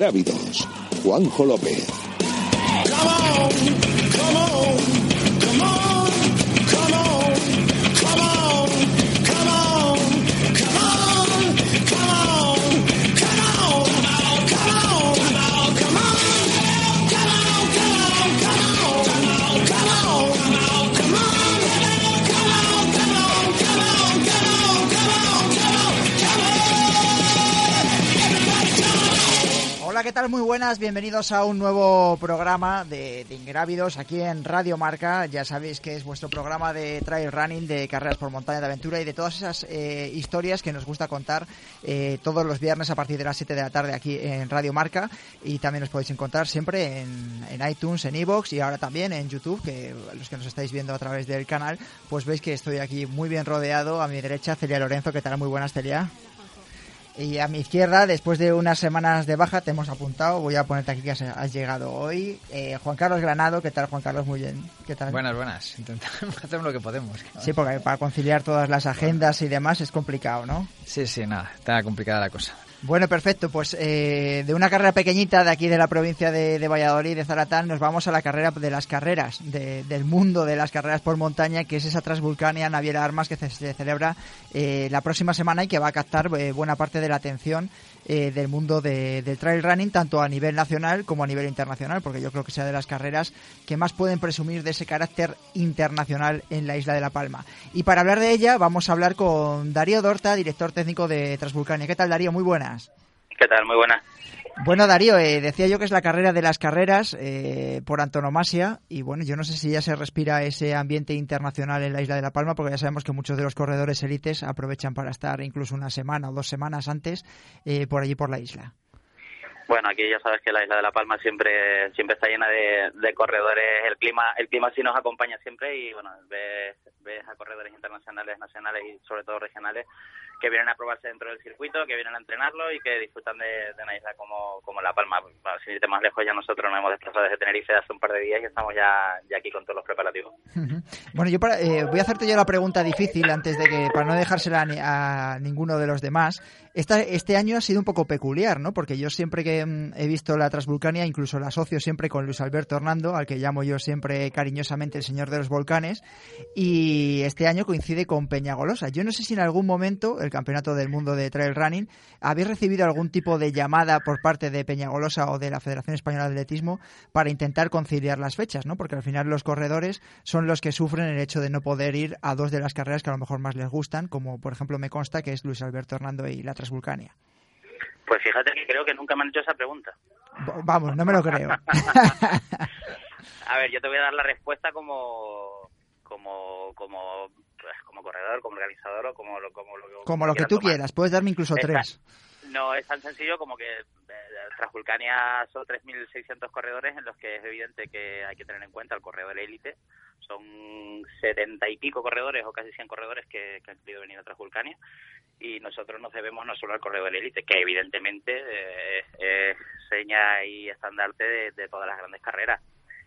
Ingrávidos, Juanjo López. ¿Qué tal? Muy buenas, bienvenidos a un nuevo programa de, Ingrávidos aquí en Radio Marca. Ya sabéis que es vuestro programa de trail running, de carreras por montaña de aventura y de todas esas eh, historias que nos gusta contar eh, todos los viernes a partir de las 7 de la tarde aquí en Radio Marca. Y también os podéis encontrar siempre en, iTunes, en iVoox y ahora también en YouTube, que los que nos estáis viendo a través del canal, pues veis que estoy aquí muy bien rodeado. A mi derecha, Celia Lorenzo. ¿Qué tal? Muy buenas, Celia. Y a mi izquierda, después de unas semanas de baja, te hemos apuntado. Voy a ponerte aquí que has, llegado hoy. Eh, Juan Carlos Granado, ¿qué tal, Juan Carlos? Muy bien. ¿Qué tal? Buenas, buenas. Intentamos hacer lo que podemos. Sí, porque para conciliar todas las agendas y demás es complicado, ¿no? Sí, sí, nada. Está complicada la cosa. Bueno, perfecto. Pues eh, de una carrera pequeñita de aquí de la provincia de, Valladolid, de Zaratán, nos vamos a la carrera de las carreras, del mundo de las carreras por montaña, que es esa Transvulcania Naviera Armas que se, celebra eh, la próxima semana y que va a captar eh, buena parte de la atención eh, del mundo del trail running, tanto a nivel nacional como a nivel internacional, porque yo creo que sea de las carreras que más pueden presumir de ese carácter internacional en la isla de La Palma. Y para hablar de ella, vamos a hablar con Darío Dorta, director técnico de Transvulcania. ¿Qué tal, Darío? Muy buenas. ¿Qué tal? Muy buenas. Bueno, Darío, eh, decía yo que es la carrera de las carreras eh, por antonomasia y bueno, yo no sé si ya se respira ese ambiente internacional en la isla de La Palma porque ya sabemos que muchos de los corredores élites aprovechan para estar incluso una semana o dos semanas antes eh, por allí por la isla. Bueno, aquí ya sabes que la isla de La Palma siempre siempre está llena de, corredores. El clima el clima sí nos acompaña siempre y bueno, ves, ves a corredores internacionales, nacionales y sobre todo regionales que vienen a probarse dentro del circuito, que vienen a entrenarlo y que disfrutan de, una isla como, como La Palma. Sin irte más lejos, ya nosotros nos hemos desplazado desde Tenerife hace un par de días y estamos ya, aquí con todos los preparativos. Bueno, yo eh, voy a hacerte yo la pregunta difícil antes de que, para no dejársela a, ninguno de los demás. Esta, este año ha sido un poco peculiar, ¿no? Porque yo siempre que mm, he visto la Transvulcania, incluso la asocio siempre con Luis Alberto Hernando, al que llamo yo siempre cariñosamente el señor de los volcanes, y este año coincide con Peñagolosa. Yo no sé si en algún momento Campeonato del Mundo de Trail Running, ¿habéis recibido algún tipo de llamada por parte de Peñagolosa o de la Federación Española de Atletismo para intentar conciliar las fechas? ¿no? Porque al final los corredores son los que sufren el hecho de no poder ir a dos de las carreras que a lo mejor más les gustan, como por ejemplo me consta que es Luis Alberto Hernando y la Transvulcania. Pues fíjate que creo que nunca me han hecho esa pregunta. vamos, no me lo creo. a ver, yo te voy a dar la respuesta como como como pues, como corredor, como organizador o como lo, como lo, como lo que tú quieras. Puedes darme incluso tres. No es tan sencillo como que eh, Transvulcania son 3.600 corredores en los que es evidente que hay que tener en cuenta el corredor élite. Son 70 y pico corredores o casi 100 corredores que, han querido venir a Transvulcania y nosotros nos debemos no solo al corredor élite, que evidentemente eh, es seña y estandarte de todas las grandes carreras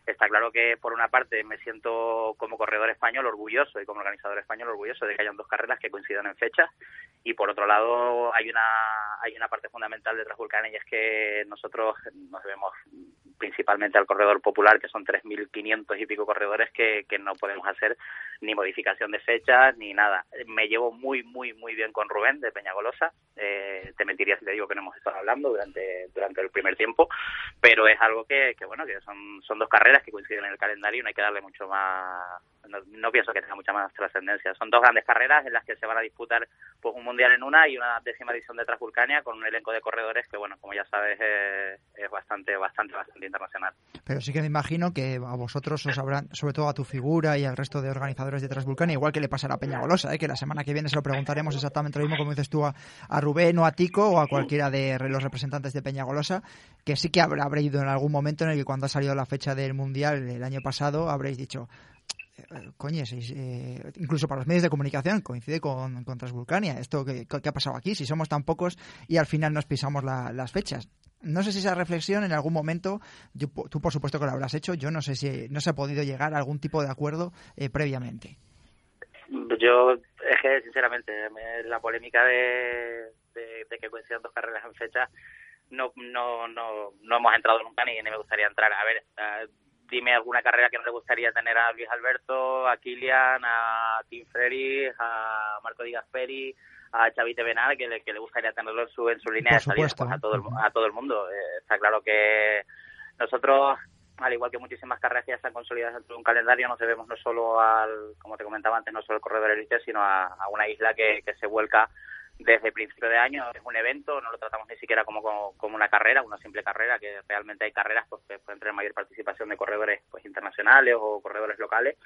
Está claro que por una parte me siento como corredor español orgulloso y como organizador español orgulloso de que hayan dos carreras que coincidan en fechas y por otro lado hay una hay una parte fundamental de Transvulcania y es que nosotros nos debemos principalmente al corredor popular que son 3.500 y pico corredores que, no podemos hacer ni modificación de fechas ni nada. Me llevo muy muy muy bien con Rubén de Peñagolosa. Eh, te mentiría si te digo que no hemos estado hablando durante durante el primer tiempo, pero es algo que, que bueno que son son dos carreras que coinciden en el calendario y no hay que darle mucho más no, pienso que tenga mucha más trascendencia. Son dos grandes carreras en las que se van a disputar pues un mundial en una y una décima edición de Transvulcania con un elenco de corredores que, bueno, como ya sabes, es, bastante, bastante, bastante internacional. Pero sí que me imagino que a vosotros os habrán, sobre todo a tu figura y al resto de organizadores de Transvulcania, igual que le pasará a Peñagolosa, ¿eh? que la semana que viene se lo preguntaremos exactamente lo mismo como dices tú a, Rubén o a Tico o a cualquiera de los representantes de Peñagolosa, que sí que habrá, habrá ido en algún momento en el que cuando ha salido la fecha del mundial el año pasado habréis dicho eh, coño, eh, incluso para los medios de comunicación coincide con, con Transvulcania. Esto que, ha pasado aquí, si somos tan pocos y al final nos pisamos las fechas. No sé si esa reflexión en algún momento, tú por supuesto que lo habrás hecho, yo no sé si no se ha podido llegar a algún tipo de acuerdo eh, previamente. Yo, es que sinceramente, la polémica de, que coincidan dos carreras en fecha no, no, no, no hemos entrado nunca ni, ni me gustaría entrar. A ver, dime alguna carrera que no le gustaría tener a Luis Alberto, a Kilian, a Tim Ferry, a Marco Di Gasperi, a Xavi Tevenar, que le, que le gustaría tenerlo en su, en su línea de salida pues a, todo el, a todo el mundo. Eh, está claro que nosotros al igual que muchísimas carreras que ya están consolidadas dentro de un calendario, nos debemos no solo al, como te comentaba antes, no solo al corredor élite, sino a, a, una isla que, que se vuelca desde el principio de año es un evento, no lo tratamos ni siquiera como, como, una carrera, una simple carrera, que realmente hay carreras pues, que pueden tener mayor participación de corredores pues internacionales o corredores locales.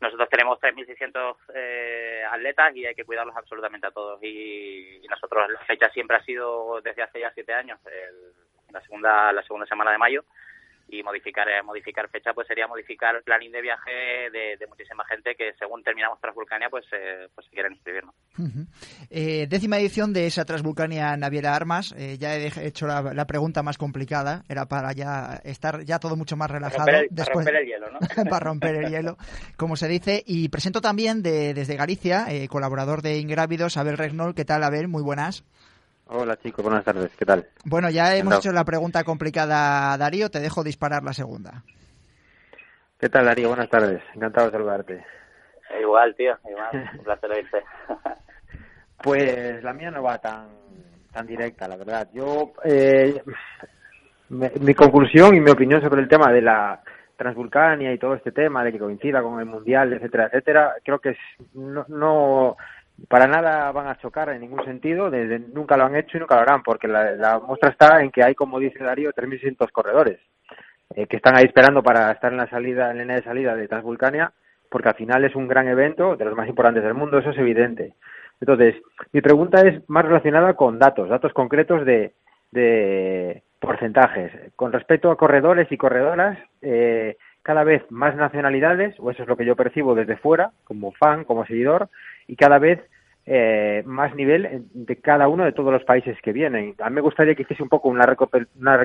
Nosotros tenemos 3.600 eh, atletas y hay que cuidarlos absolutamente a todos. Y, y, nosotros la fecha siempre ha sido desde hace ya siete años, el, la segunda la segunda semana de mayo y modificar eh, modificar fecha pues sería modificar el planning de viaje de, de muchísima gente que según terminamos Transvulcania pues eh, pues quieren inscribirnos uh -huh. eh, décima edición de esa Transvulcania Naviera Armas. Eh, ya he hecho la, la, pregunta más complicada. Era para ya estar ya todo mucho más relajado. para romper el, después para romper el hielo ¿no? para romper el hielo como se dice. Y presento también de, desde Galicia eh, colaborador de Ingrávidos Abel Regnol. Qué tal Abel muy buenas Hola chicos, buenas tardes, ¿qué tal? Bueno, ya hemos hecho la pregunta complicada a Darío, te dejo disparar la segunda. ¿Qué tal Darío? Buenas tardes, encantado de saludarte. Igual, tío, igual, un placer oírte. pues la mía no va tan tan directa, la verdad. Yo, eh, me, mi conclusión y mi opinión sobre el tema de la Transvulcania y todo este tema de que coincida con el Mundial, etcétera, etcétera, creo que es, no, no para nada van a chocar en ningún sentido, desde, nunca lo han hecho y nunca lo harán, porque la, muestra está en que hay, como dice Darío, 3.600 corredores eh, que están ahí esperando para estar en la salida, en línea de salida de Transvulcania, porque al final es un gran evento, de los más importantes del mundo, eso es evidente. Entonces, mi pregunta es más relacionada con datos, datos concretos de, de porcentajes. Con respecto a corredores y corredoras, eh, cada vez más nacionalidades, o eso es lo que yo percibo desde fuera, como fan, como seguidor, y cada vez eh, más nivel de cada uno de todos los países que vienen. A mí me gustaría que hiciese un poco una, una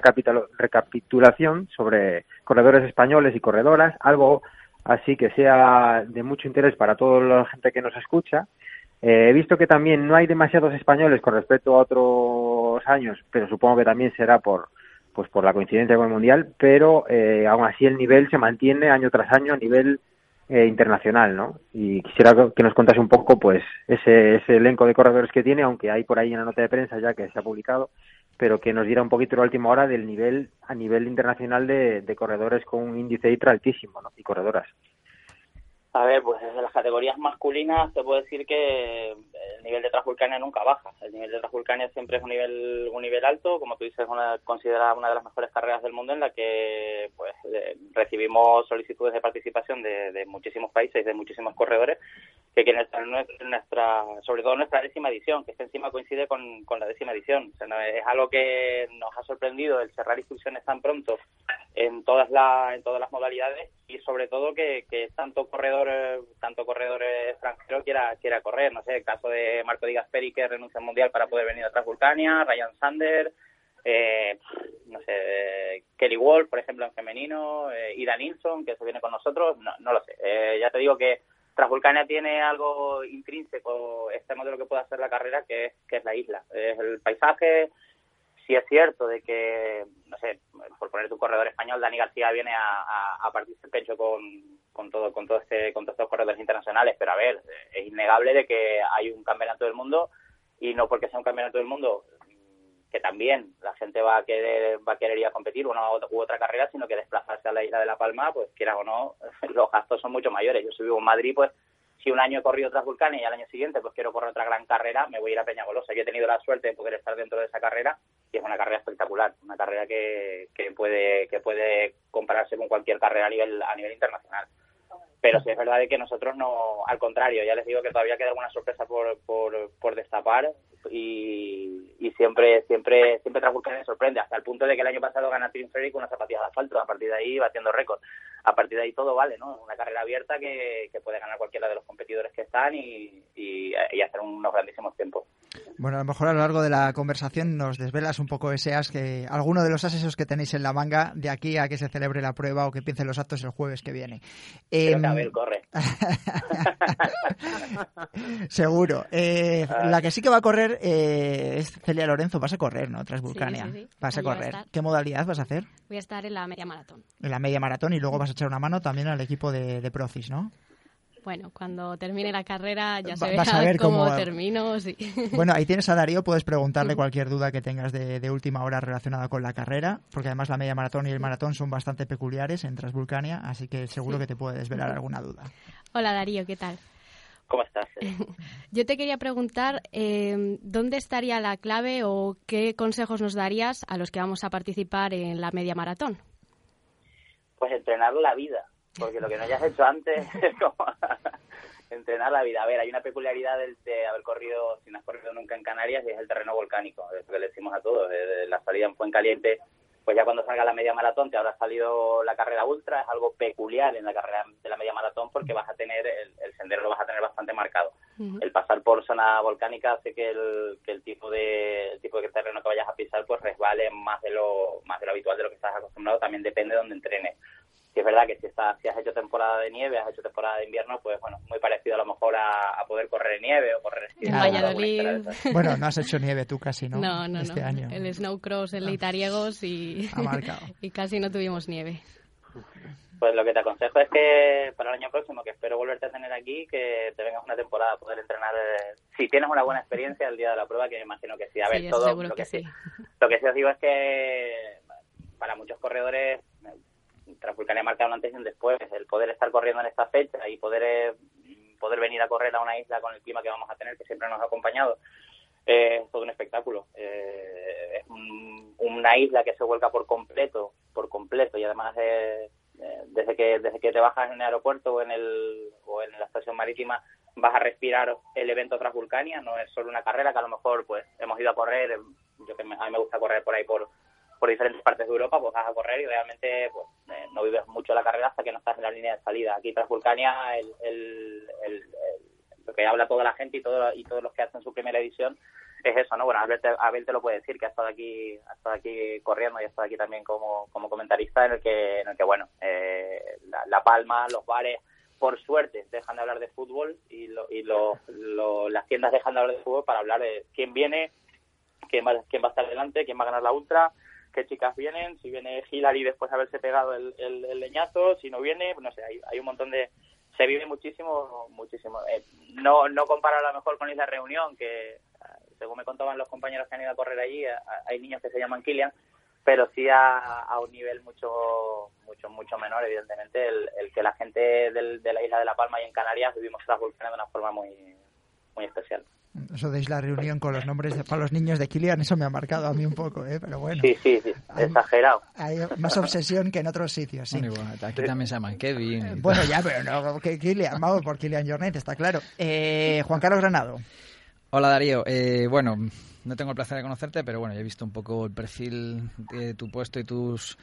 recapitulación sobre corredores españoles y corredoras, algo así que sea de mucho interés para toda la gente que nos escucha. Eh, he visto que también no hay demasiados españoles con respecto a otros años, pero supongo que también será por pues por la coincidencia con el mundial, pero eh, aún así el nivel se mantiene año tras año a nivel eh, internacional, ¿no? Y quisiera que nos contase un poco, pues, ese, ese elenco de corredores que tiene, aunque hay por ahí una nota de prensa ya que se ha publicado, pero que nos diera un poquito la última hora del nivel a nivel internacional de, de corredores con un índice ITRA altísimo, ¿no? Y corredoras. A ver, pues desde las categorías masculinas te puedo decir que el nivel de Transvulcania nunca baja. El nivel de Transvulcania siempre es un nivel un nivel alto, como tú dices, una, considerada una de las mejores carreras del mundo en la que pues eh, recibimos solicitudes de participación de, de, muchísimos países, de muchísimos corredores que quieren estar en nuestra, sobre todo nuestra décima edición, que este encima coincide con, con la décima edición. Es algo que nos ha sorprendido el cerrar inscripciones tan pronto en todas las en todas las modalidades y sobre todo que, que tanto corredor tanto corredor extranjero quiera quiera correr no sé el caso de Marco Di Gasperi que renuncia al mundial para poder venir a Transvulcania Ryan Sander eh, no sé Kelly Wolf por ejemplo en femenino eh, Ida Nilsson que se viene con nosotros no, no lo sé eh, ya te digo que Transvulcania tiene algo intrínseco este modelo que puede hacer la carrera que es que es la isla. Es el paisaje. Sí es cierto de que, no sé, por poner tu corredor español, Dani García viene a, a, a partir del pecho con, con todo, con todo este, con todos estos corredores internacionales, pero a ver, es innegable de que hay un campeonato del mundo y no porque sea un campeonato del mundo que también la gente va a querer va a querer ir a competir una u otra carrera, sino que desplazarse a la isla de La Palma, pues quieras o no, los gastos son mucho mayores. Yo si vivo en Madrid, pues si un año he corrido Transvulcania y al año siguiente pues quiero correr otra gran carrera, me voy a ir a Peñagolosa. Yo he tenido la suerte de poder estar dentro de esa carrera y es una carrera espectacular, una carrera que, que puede que puede compararse con cualquier carrera a nivel a nivel internacional. Pero sí es verdad de que nosotros no, al contrario, ya les digo que todavía queda alguna sorpresa por, por, por destapar y, y siempre siempre siempre Transvulcania sorprende, hasta el punto de que el año pasado gana Tim Ferry con una zapatilla de asfalto, a partir de ahí batiendo récord. A partir de ahí todo vale, ¿no? Una carrera abierta que, que puede ganar cualquiera de los competidores que están y, y, y hacer unos grandísimos tiempos. Bueno, a lo mejor a lo largo de la conversación nos desvelas un poco ese as que alguno de los asesos que tenéis en la manga de aquí a que se celebre la prueba o que empiecen los actos el jueves que viene. Eh, Abel corre. Seguro. Eh, ah. la que sí que va a correr eh, es Celia Lorenzo. Vas a correr, ¿no? Tras Vulcania. Vas a correr. ¿Qué modalidad vas a hacer? Voy a estar en la media maratón. En la media maratón y luego vas a echar una mano también al equipo de, de Procis, ¿no? Bueno, cuando termine la carrera ya se verá cómo, termino. Bueno, ahí tienes a Darío, puedes preguntarle cualquier duda que tengas de, última hora relacionada con la carrera, porque además la media maratón y el maratón son bastante peculiares en Transvulcania, así que seguro que te puede desvelar alguna duda. Hola Darío, ¿qué tal? ¿Cómo estás? Yo te quería preguntar, eh, ¿dónde estaría la clave o qué consejos nos darías a los que vamos a participar en la media maratón? Pues entrenar la vida porque lo que no hayas hecho antes es como entrenar la vida. A ver, hay una peculiaridad de, haber corrido, si no has corrido nunca en Canarias, y es el terreno volcánico, es lo que le decimos a todos, la salida en Fuencaliente, pues ya cuando salga la media maratón te habrá salido la carrera ultra, es algo peculiar en la carrera de la media maratón porque vas a tener, el, sendero lo vas a tener bastante marcado. El pasar por zona volcánica hace que el, que el tipo de el tipo de terreno que vayas a pisar pues resbale más de lo más de lo habitual de lo que estás acostumbrado, también depende de donde entrenes si es verdad que si, estás, si has hecho temporada de nieve, has hecho temporada de invierno, pues bueno, muy parecido a lo mejor a, poder correr en nieve o correr en Valladolid. Bueno, no has hecho nieve tú casi, ¿no? No, no, este Año. El snowcross en Leitariegos y, y casi no tuvimos nieve. Pues lo que te aconsejo es que para el año próximo, que espero volverte a tener aquí, que te vengas una temporada a poder entrenar. Eh, si tienes una buena experiencia el día de la prueba, que me imagino que sí. A ver, todo lo que, sí. Lo que sí os digo es que para muchos corredores Transvulcania marca un antes y un después. El poder estar corriendo en esta fecha y poder, eh, poder venir a correr a una isla con el clima que vamos a tener, que siempre nos ha acompañado, eh, es todo un espectáculo. Eh, es una isla que se vuelca por completo, por completo, y además desde que desde que te bajas en el aeropuerto o en el o en la estación marítima vas a respirar el evento Transvulcania, no es solo una carrera que a lo mejor pues hemos ido a correr, yo que a mí me gusta correr por ahí por por diferentes partes de Europa, pues vas a correr y realmente pues, eh, no vives mucho la carrera hasta que no estás en la línea de salida. Aquí tras Vulcania, el, lo que habla toda la gente y, todo, y todos los que hacen su primera edición es eso, ¿no? Bueno, Abel te, lo puede decir, que ha estado aquí ha estado aquí corriendo y ha estado aquí también como, comentarista, en el que, en el que bueno, eh, la, Palma, los bares, por suerte, dejan de hablar de fútbol y, lo, y lo, las tiendas dejan de hablar de fútbol para hablar de quién viene, quién va, quién va a estar delante, quién va a ganar la ultra, qué chicas vienen, si viene Hillary después de haberse pegado el, leñazo, si no viene, no sé, hay, hay un montón de... Se vive muchísimo, muchísimo. Eh, no no comparo a lo mejor con Isla Reunión, que según me contaban los compañeros que han ido a correr allí, hay niños que se llaman Kilian, pero sí a, a un nivel mucho mucho mucho menor, evidentemente, el, que la gente del, de la isla de La Palma y en Canarias vivimos las de una forma muy, muy especial. Eso de la reunión con los nombres de, para los niños de Kilian, eso me ha marcado a mí un poco, ¿eh? pero bueno. Sí, sí, sí. exagerado. Hay más obsesión que en otros sitios, sí. aquí también se llaman Kevin. Bueno, ya, pero no que Kilian, vamos por Kilian Jornet, está claro. Eh, Juan Carlos Granado. Hola Darío, eh, bueno, no tengo el placer de conocerte, pero bueno, ya he visto un poco el perfil de tu puesto y tus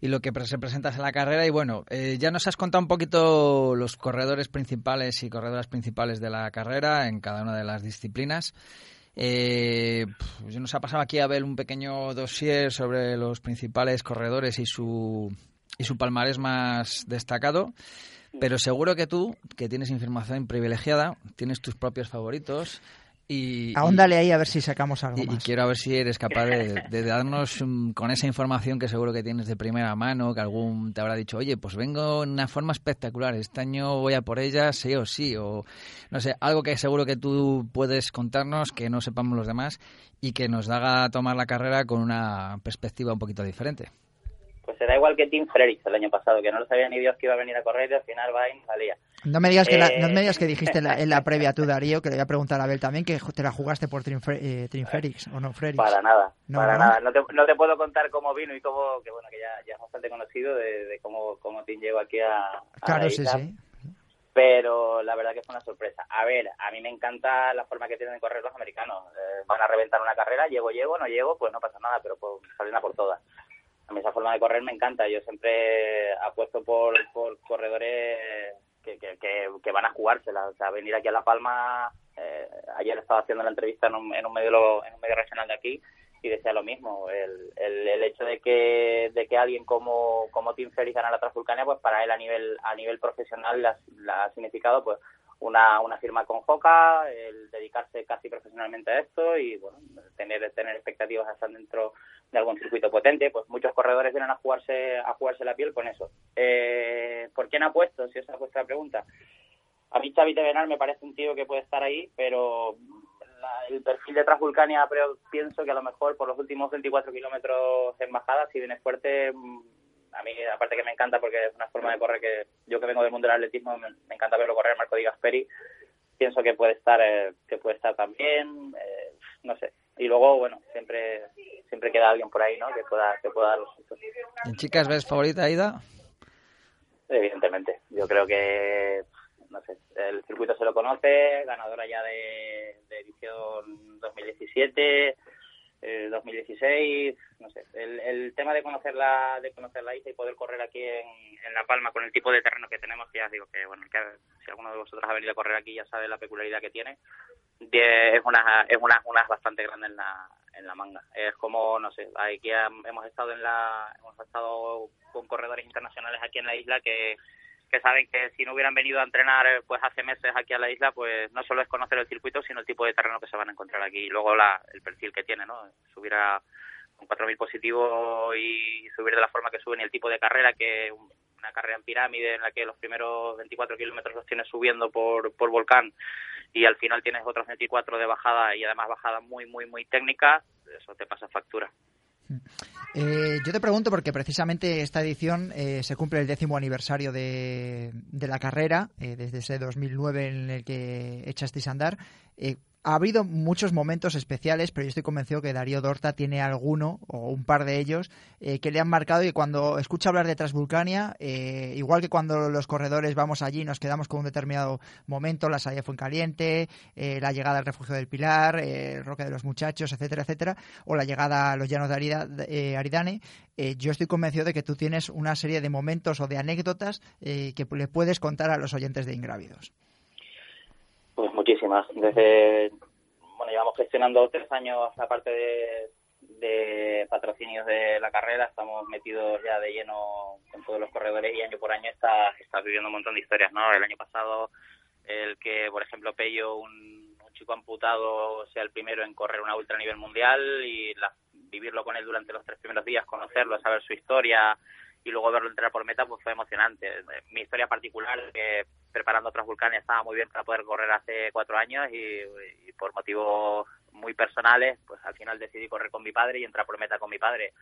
y lo que se presenta en la carrera. Y bueno, eh, ya nos has contado un poquito los corredores principales y corredoras principales de la carrera en cada una de las disciplinas. Eh, pues nos ha pasado aquí a ver un pequeño dossier sobre los principales corredores y su, y su palmarés más destacado. Pero seguro que tú, que tienes información privilegiada, tienes tus propios favoritos y, Ahóndale ahí a ver si sacamos algo y, más. Y quiero a ver si eres capaz de, darnos con esa información que seguro que tienes de primera mano, que algún te habrá dicho, oye, pues vengo en una forma espectacular, este año voy a por ella, sí o sí, o no sé, algo que seguro que tú puedes contarnos, que no sepamos los demás y que nos haga tomar la carrera con una perspectiva un poquito diferente pues será igual que Tim Frerichs el año pasado, que no lo sabía ni Dios que iba a venir a correr y al final va y salía. No me digas que, no me digas que dijiste en la, previa tú, Darío, que le voy a preguntar a Abel también, que te la jugaste por Tim, eh, o no Frerichs. Para nada, para nada. No te, no te, puedo contar cómo vino y cómo, que bueno, que ya, ya es bastante conocido de, cómo, cómo Tim llegó aquí a, Claro, sí, sí pero la verdad que fue una sorpresa. A ver, a mí me encanta la forma que tienen de correr los americanos. Eh, van a reventar una carrera, llego, llego, no llego, pues no pasa nada, pero pues, salen a por todas a mí esa forma de correr me encanta. Yo siempre apuesto por, por corredores que, van a jugársela. O sea, venir aquí a La Palma, eh, ayer estaba haciendo la entrevista en un, en un medio en un medio regional de aquí y decía lo mismo el, el, hecho de que de que alguien como como Tim Ferriss gana la Transvulcania pues para él a nivel a nivel profesional ha significado pues una, una firma con Joca, el dedicarse casi profesionalmente a esto y bueno, tener tener expectativas hasta dentro de algún circuito potente, pues muchos corredores vienen a jugarse a jugarse la piel con eso. Eh, ¿Por quién ha puesto? Si esa es vuestra pregunta. A mí Xavi Tevenal me parece un tío que puede estar ahí, pero el perfil de Transvulcania pero pienso que a lo mejor por los últimos 24 kilómetros en bajada, si viene fuerte, mm, a mí aparte que me encanta porque es una forma de correr que yo que vengo del mundo del atletismo me, encanta verlo correr Marco Di Gasperi pienso que puede estar eh, que puede estar también eh, no sé. Y luego bueno siempre siempre queda alguien por ahí no que pueda que pueda dar los ¿En chicas ves favorita Aida? Evidentemente. Yo creo que no sé el circuito se lo conoce ganadora ya de, de edición 2017 2016, no sé, el, el tema de conocer la, de conocer la isla y poder correr aquí en, en La Palma con el tipo de terreno que tenemos, ya digo que, bueno, que si alguno de vosotros ha venido a correr aquí ya sabe la peculiaridad que tiene, es una, es una, una bastante grande en la, en la manga. Es como, no sé, aquí hemos estado en la, hemos estado con corredores internacionales aquí en la isla que que saben que si no hubieran venido a entrenar pues hace meses aquí a la isla, pues no solo es conocer el circuito, sino el tipo de terreno que se van a encontrar aquí y luego la, el perfil que tiene, ¿no? Subir a con 4.000 positivos y subir de la forma que suben y el tipo de carrera que una carrera en pirámide en la que los primeros 24 kilómetros los tienes subiendo por, por volcán y al final tienes otros 24 de bajada y además bajada muy, muy, muy técnica, eso te pasa factura. Eh, yo te pregunto porque precisamente esta edición eh, se cumple el décimo aniversario de, la carrera, eh, desde ese 2009 en el que echasteis a andar ha habido muchos momentos especiales, pero yo estoy convencido que Darío Dorta tiene alguno o un par de ellos eh, que le han marcado y cuando escucha hablar de Transvulcania, eh, igual que cuando los corredores vamos allí nos quedamos con un determinado momento, la salida fue en caliente, eh, la llegada al refugio del Pilar, el Roque de los Muchachos, etcétera, etcétera, o la llegada a los llanos de Aridane, yo estoy convencido de que tú tienes una serie de momentos o de anécdotas que le puedes contar a los oyentes de Ingrávidos. Muchísimas. Desde, bueno, llevamos gestionando tres años aparte de, de patrocinios de la carrera, estamos metidos ya de lleno con todos los corredores y año por año está, está viviendo un montón de historias, ¿no? El año pasado, el que, por ejemplo, Pello, un, un chico amputado, sea el primero en correr una ultra nivel mundial y la, vivirlo con él durante los tres primeros días, conocerlo, saber su historia, y luego verlo entrar por meta pues fue emocionante. Mi historia particular, que preparando Transvulcania estaba muy bien para poder correr hace cuatro años y, por motivos muy personales, pues al final decidí correr con mi padre y entrar por meta con mi padre.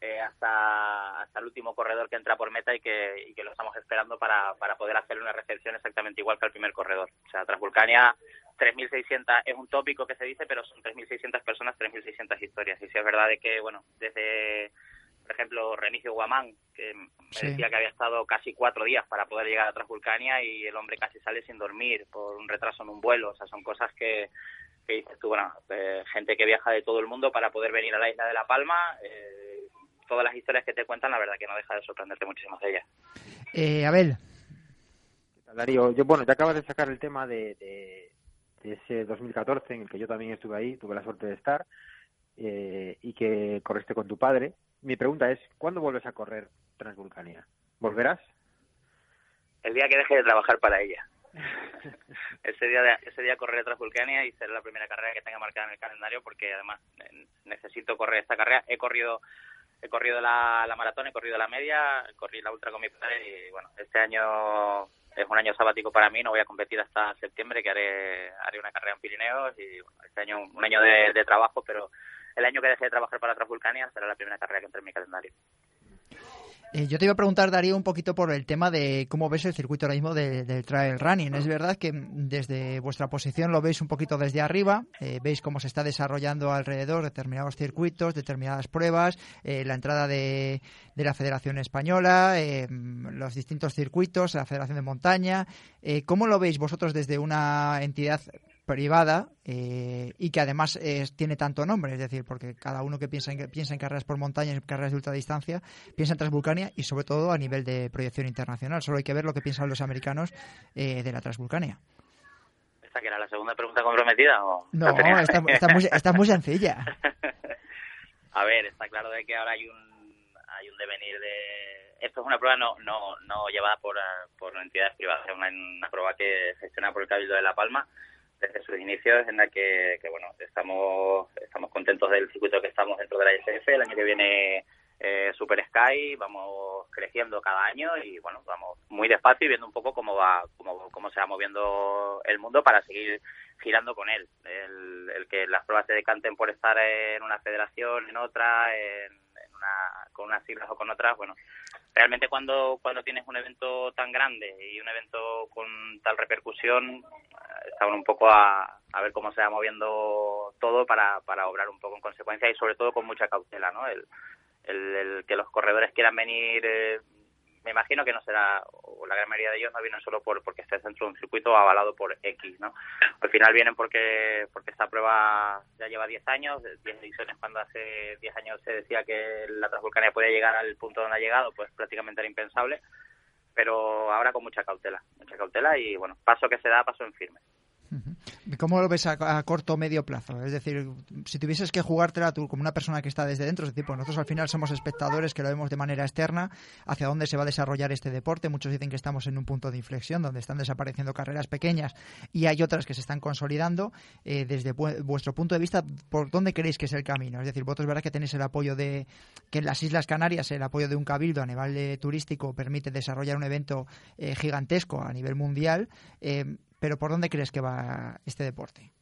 Eh, hasta, hasta el último corredor que entra por meta y que, y que lo estamos esperando para, para poder hacer una recepción exactamente igual que el primer corredor. O sea, Transvulcania 3.600 es un tópico que se dice, pero son 3.600 personas, 3.600 historias. Y si es verdad de que, bueno, desde por ejemplo, Renicio Guamán, que me decía que había estado casi cuatro días para poder llegar a Transvulcania y el hombre casi sale sin dormir por un retraso en un vuelo. O sea, son cosas que, que dices tú, bueno, eh, gente que viaja de todo el mundo para poder venir a la isla de La Palma. Eh, todas las historias que te cuentan, la verdad que no deja de sorprenderte muchísimas de ellas. Eh, Abel. Darío, yo, bueno, te acabas de sacar el tema de, de, de, ese 2014 en el que yo también estuve ahí, tuve la suerte de estar, eh, y que corriste con tu padre mi pregunta es, ¿cuándo vuelves a correr Transvulcania? ¿Volverás? El día que deje de trabajar para ella. ese día de, ese día correré Transvulcania y será la primera carrera que tenga marcada en el calendario porque además necesito correr esta carrera. He corrido he corrido la, la maratón, he corrido la media, corrí la ultra con mi padre y bueno, este año es un año sabático para mí, no voy a competir hasta septiembre que haré, haré una carrera en Pirineos y bueno, este año un año de, de trabajo, pero el año que deje de trabajar para Transvulcania será la primera carrera que entre en mi calendario. Eh, yo te iba a preguntar, Darío, un poquito por el tema de cómo ves el circuito ahora mismo del trail running. Es verdad que desde vuestra posición lo veis un poquito desde arriba, eh, veis cómo se está desarrollando alrededor determinados circuitos, determinadas pruebas, eh, la entrada de, de, la Federación Española, los distintos circuitos, la Federación de Montaña. ¿Cómo lo veis vosotros desde una entidad privada eh, y que además tiene tanto nombre, es decir, porque cada uno que piensa en, piensa en carreras por montaña, en carreras de ultradistancia, piensa en Transvulcania y sobre todo a nivel de proyección internacional. Solo hay que ver lo que piensan los americanos eh, de la Transvulcania ¿Esta que era la segunda pregunta comprometida? O no, está, muy, está muy sencilla. a ver, está claro de que ahora hay un hay un devenir de esto es una prueba no no no llevada por, por entidades privadas es una, prueba que gestiona por el Cabildo de La Palma desde sus inicios en la que, que, bueno estamos estamos contentos del circuito que estamos dentro de la ISF el año que viene eh, Super Sky vamos creciendo cada año y bueno vamos muy despacio y viendo un poco cómo va cómo, cómo se va moviendo el mundo para seguir girando con él. El, el que las pruebas se decanten por estar en una federación en otra en con unas siglas o con otras, bueno, realmente cuando, cuando tienes un evento tan grande y un evento con tal repercusión, eh, está un poco a, a ver cómo se va moviendo todo para, para obrar un poco en consecuencia y sobre todo con mucha cautela, ¿no? El, el, que los corredores quieran venir eh, me imagino que no será, o la gran mayoría de ellos no vienen solo por porque esté dentro de un circuito avalado por X, ¿no? Al final vienen porque porque esta prueba ya lleva 10 años, 10 ediciones cuando hace 10 años se decía que la Transvulcania podía llegar al punto donde ha llegado, pues prácticamente era impensable, pero ahora con mucha cautela, mucha cautela y bueno, paso que se da, paso en firme. ¿Cómo lo ves a, corto o medio plazo? Es decir, si tuvieses que jugártela tú como una persona que está desde dentro, es decir, pues nosotros al final somos espectadores que lo vemos de manera externa, hacia dónde se va a desarrollar este deporte. Muchos dicen que estamos en un punto de inflexión donde están desapareciendo carreras pequeñas y hay otras que se están consolidando. Eh, desde vuestro punto de vista, ¿por dónde creéis que es el camino? Es decir, vosotros verás que tenéis el apoyo de que en las Islas Canarias el apoyo de un cabildo a nivel turístico permite desarrollar un evento eh, gigantesco a nivel mundial. Eh, pero ¿por dónde crees que va este deporte?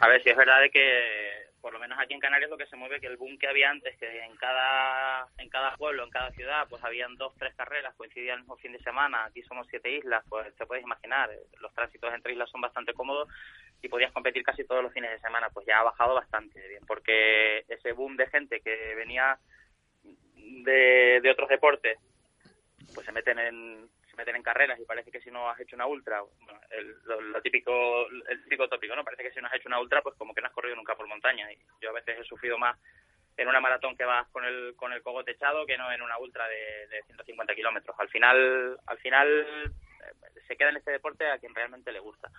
A ver, si es verdad de que por lo menos aquí en Canarias lo que se mueve que el boom que había antes, que en cada en cada pueblo, en cada ciudad, pues habían dos, tres carreras, coincidían el mismo fin de semana, aquí somos siete islas, pues te puedes imaginar, los tránsitos entre islas son bastante cómodos y podías competir casi todos los fines de semana, pues ya ha bajado bastante bien, porque ese boom de gente que venía de, de otros deportes, pues se meten en, meten en carreras y parece que si no has hecho una ultra, el, lo, típico, el típico tópico, ¿no? Parece que si no has hecho una ultra, pues como que no has corrido nunca por montaña. Y yo a veces he sufrido más en una maratón que vas con el, con el cogote echado que no en una ultra de, de 150 kilómetros. Al final, al final eh, se queda en este deporte a quien realmente le gusta.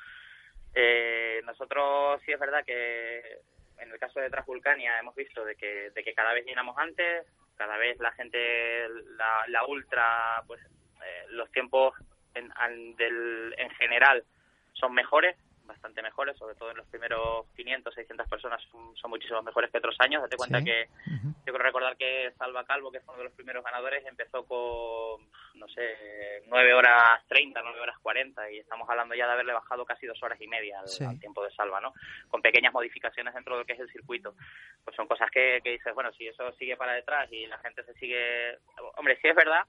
Eh, nosotros sí es verdad que en el caso de Transvulcania hemos visto de que, de que cada vez llenamos antes, cada vez la gente, la, la ultra, pues eh, los tiempos en, del, en general son mejores, bastante mejores, sobre todo en los primeros 500, 600 personas son, muchísimo mejores que otros años. Date cuenta que yo quiero recordar que Salva Calvo, que fue uno de los primeros ganadores, empezó con, no sé, 9 horas 30, 9 horas 40 y estamos hablando ya de haberle bajado casi dos horas y media al, tiempo de Salva, ¿no? Con pequeñas modificaciones dentro de lo que es el circuito. Pues son cosas que, que dices, bueno, si eso sigue para detrás y la gente se sigue... Hombre, sí es verdad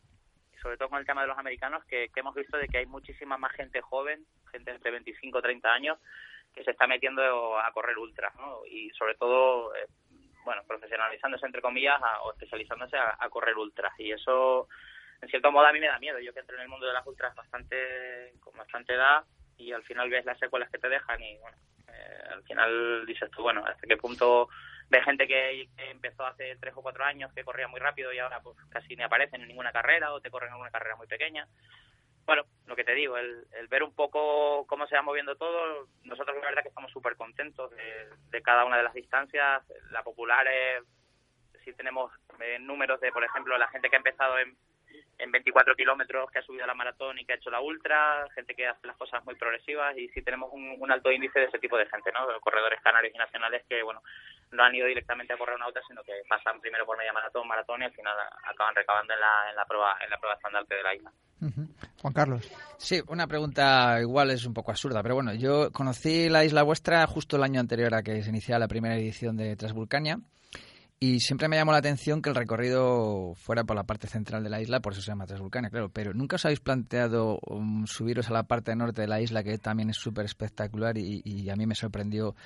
sobre todo con el tema de los americanos, que, hemos visto de que hay muchísima más gente joven, gente entre 25 y 30 años, que se está metiendo a correr ultra, ¿no? Y sobre todo, eh, bueno, profesionalizándose, entre comillas, o especializándose a, correr ultras. Y eso, en cierto modo, a mí me da miedo. Yo que entro en el mundo de las ultras bastante con bastante edad y al final ves las secuelas que te dejan y, bueno, eh, al final dices tú, bueno, ¿hasta qué punto de gente que, empezó hace tres o cuatro años que corría muy rápido y ahora pues casi ni aparecen en ninguna carrera o te corren en una carrera muy pequeña. Bueno, lo que te digo, el, ver un poco cómo se va moviendo todo, nosotros la verdad que estamos súper contentos de, cada una de las distancias. La popular, es, si tenemos eh, números de, por ejemplo, la gente que ha empezado en en 24 kilómetros que ha subido la maratón y que ha hecho la ultra, gente que hace las cosas muy progresivas y sí tenemos un, alto índice de ese tipo de gente, ¿no? corredores canarios y nacionales que, bueno, no han ido directamente a correr una ultra, sino que pasan primero por media maratón, maratón y al final acaban recabando en la, en la prueba en la prueba estandarte de la isla. Juan Carlos. Sí, una pregunta igual es un poco absurda, pero bueno, yo conocí la isla vuestra justo el año anterior a que se iniciara la primera edición de Transvulcania y siempre me llamó la atención que el recorrido fuera por la parte central de la isla, por eso se llama Transvulcania, claro. Pero nunca os habéis planteado um, subiros a la parte norte de la isla, que también es súper espectacular y, a mí me sorprendió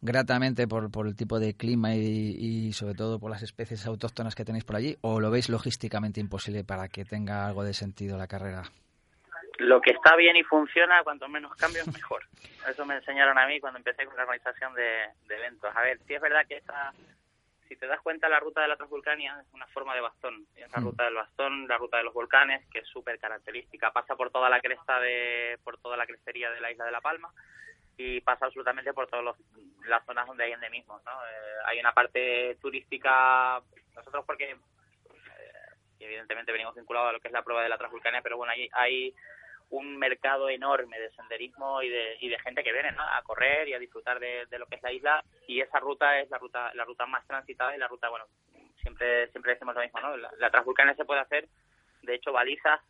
gratamente por, por el tipo de clima y, sobre todo por las especies autóctonas que tenéis por allí. ¿O lo veis logísticamente imposible para que tenga algo de sentido la carrera? Lo que está bien y funciona, cuanto menos cambios, mejor. Eso me enseñaron a mí cuando empecé con la organización de, de eventos. A ver, si es verdad que esta si te das cuenta, la ruta de la Transvulcania es una forma de bastón. Es la Mm. ruta del bastón, la ruta de los volcanes, que es súper característica. Pasa por toda la cresta de, por toda la crestería de la isla de La Palma y pasa absolutamente por todas las zonas donde hay endemismos, ¿no? Eh, hay una parte turística, nosotros porque eh, evidentemente venimos vinculados a lo que es la prueba de la Transvulcania, pero bueno, hay, hay un mercado enorme de senderismo y de, y de gente que viene ¿no? a correr y a disfrutar de, de lo que es la isla y esa ruta es la ruta la ruta más transitada y la ruta bueno siempre siempre decimos lo mismo no la, la Transvulcania se puede hacer de hecho balizas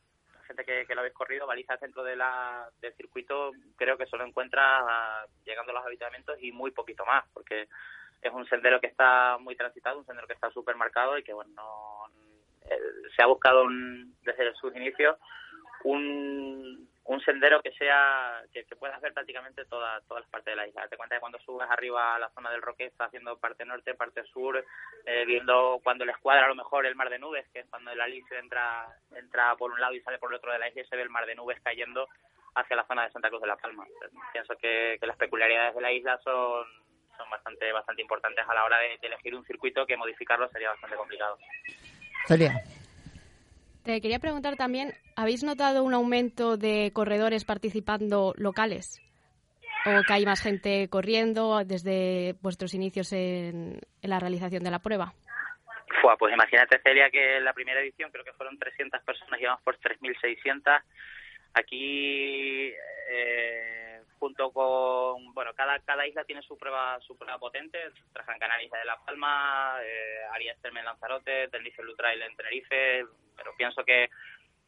gente que, lo habéis corrido balizas dentro de la, del circuito creo que solo encuentra llegando a los habitamientos y muy poquito más porque es un sendero que está muy transitado un sendero que está súper marcado y que bueno no, eh, se ha buscado un, desde sus inicios un, un sendero que sea que, que pueda hacer prácticamente toda, todas las partes de la isla. Date cuenta que cuando subes arriba a la zona del Roque está haciendo parte norte, parte sur, eh, viendo cuando les cuadra a lo mejor el mar de nubes, que es cuando el Alice entra, entra por un lado y sale por el otro de la isla y se ve el mar de nubes cayendo hacia la zona de Santa Cruz de la Palma. Pienso que, las peculiaridades de la isla son son bastante bastante importantes a la hora de, de elegir un circuito que modificarlo sería bastante complicado. Celia. Te quería preguntar también, ¿habéis notado un aumento de corredores participando locales? ¿O que hay más gente corriendo desde vuestros inicios en, en la realización de la prueba? Fua, pues imagínate, Celia, que en la primera edición creo que fueron 300 personas, llevamos por 3.600. Aquí, eh, junto con, bueno, cada cada isla tiene su prueba su prueba potente. Gran Canaria, Isla de La Palma, eh, Arias Terme en Lanzarote, Tenerife Lutrail en Tenerife. Pero pienso que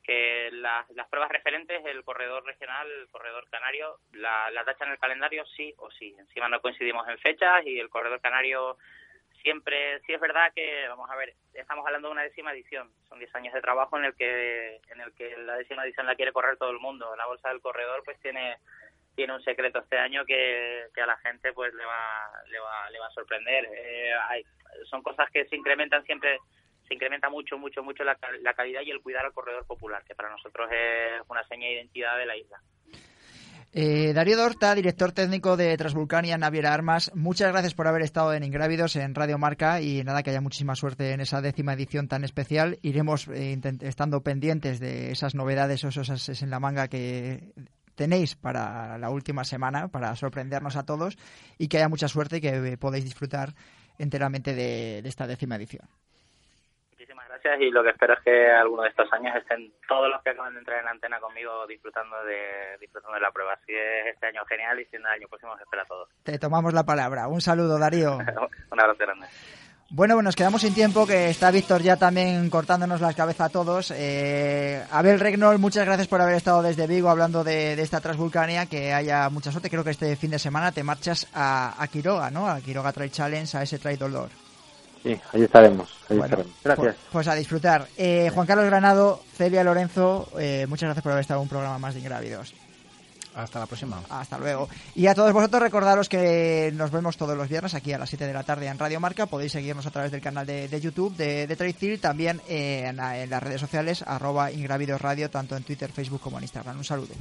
que las, las pruebas referentes, el corredor regional, el corredor canario, la, la tacha en el calendario sí o sí. Encima no coincidimos en fechas y el corredor canario siempre, sí es verdad que, vamos a ver, estamos hablando de una décima edición, son 10 años de trabajo en el que en el que la décima edición la quiere correr todo el mundo. La bolsa del corredor pues tiene tiene un secreto este año que, a la gente pues le va le va le va a sorprender. Eh, son cosas que se incrementan siempre se incrementa mucho, mucho, mucho la, la, calidad y el cuidar al corredor popular, que para nosotros es una seña de identidad de la isla. Eh, Darío Dorta, director técnico de Transvulcania Naviera Armas, muchas gracias por haber estado en Ingrávidos en Radio Marca y nada, que haya muchísima suerte en esa décima edición tan especial. Iremos eh, estando pendientes de esas novedades o esas en la manga que tenéis para la última semana, para sorprendernos a todos y que haya mucha suerte y que podáis disfrutar enteramente de, de esta décima edición gracias y lo que espero es que alguno de estos años estén todos los que acaban de entrar en antena conmigo disfrutando de disfrutando de la prueba. Si es este año genial y si el año próximo os espera a todos. Te tomamos la palabra. Un saludo, Darío. Un abrazo grande. Bueno, pues nos quedamos sin tiempo, que está Víctor ya también cortándonos la cabeza a todos. Eh, Abel Regnol, muchas gracias por haber estado desde Vigo hablando de, de, esta Transvulcania, que haya mucha suerte. Creo que este fin de semana te marchas a, a Quiroga, ¿no? A Quiroga Trail Challenge, a ese Trail Dolor. Sí, ahí estaremos. Ahí bueno, estaremos. Gracias. Pues, pues, a disfrutar. Eh, Juan Carlos Granado, Celia Lorenzo, eh, muchas gracias por haber estado en un programa más de Ingrávidos. Hasta la próxima. Hasta luego. Y a todos vosotros recordaros que nos vemos todos los viernes aquí a las 7 de la tarde en Radio Marca. Podéis seguirnos a través del canal de, de YouTube de, de también en, las redes sociales, arroba Ingravidos tanto en Twitter, Facebook como en Instagram. Un saludo.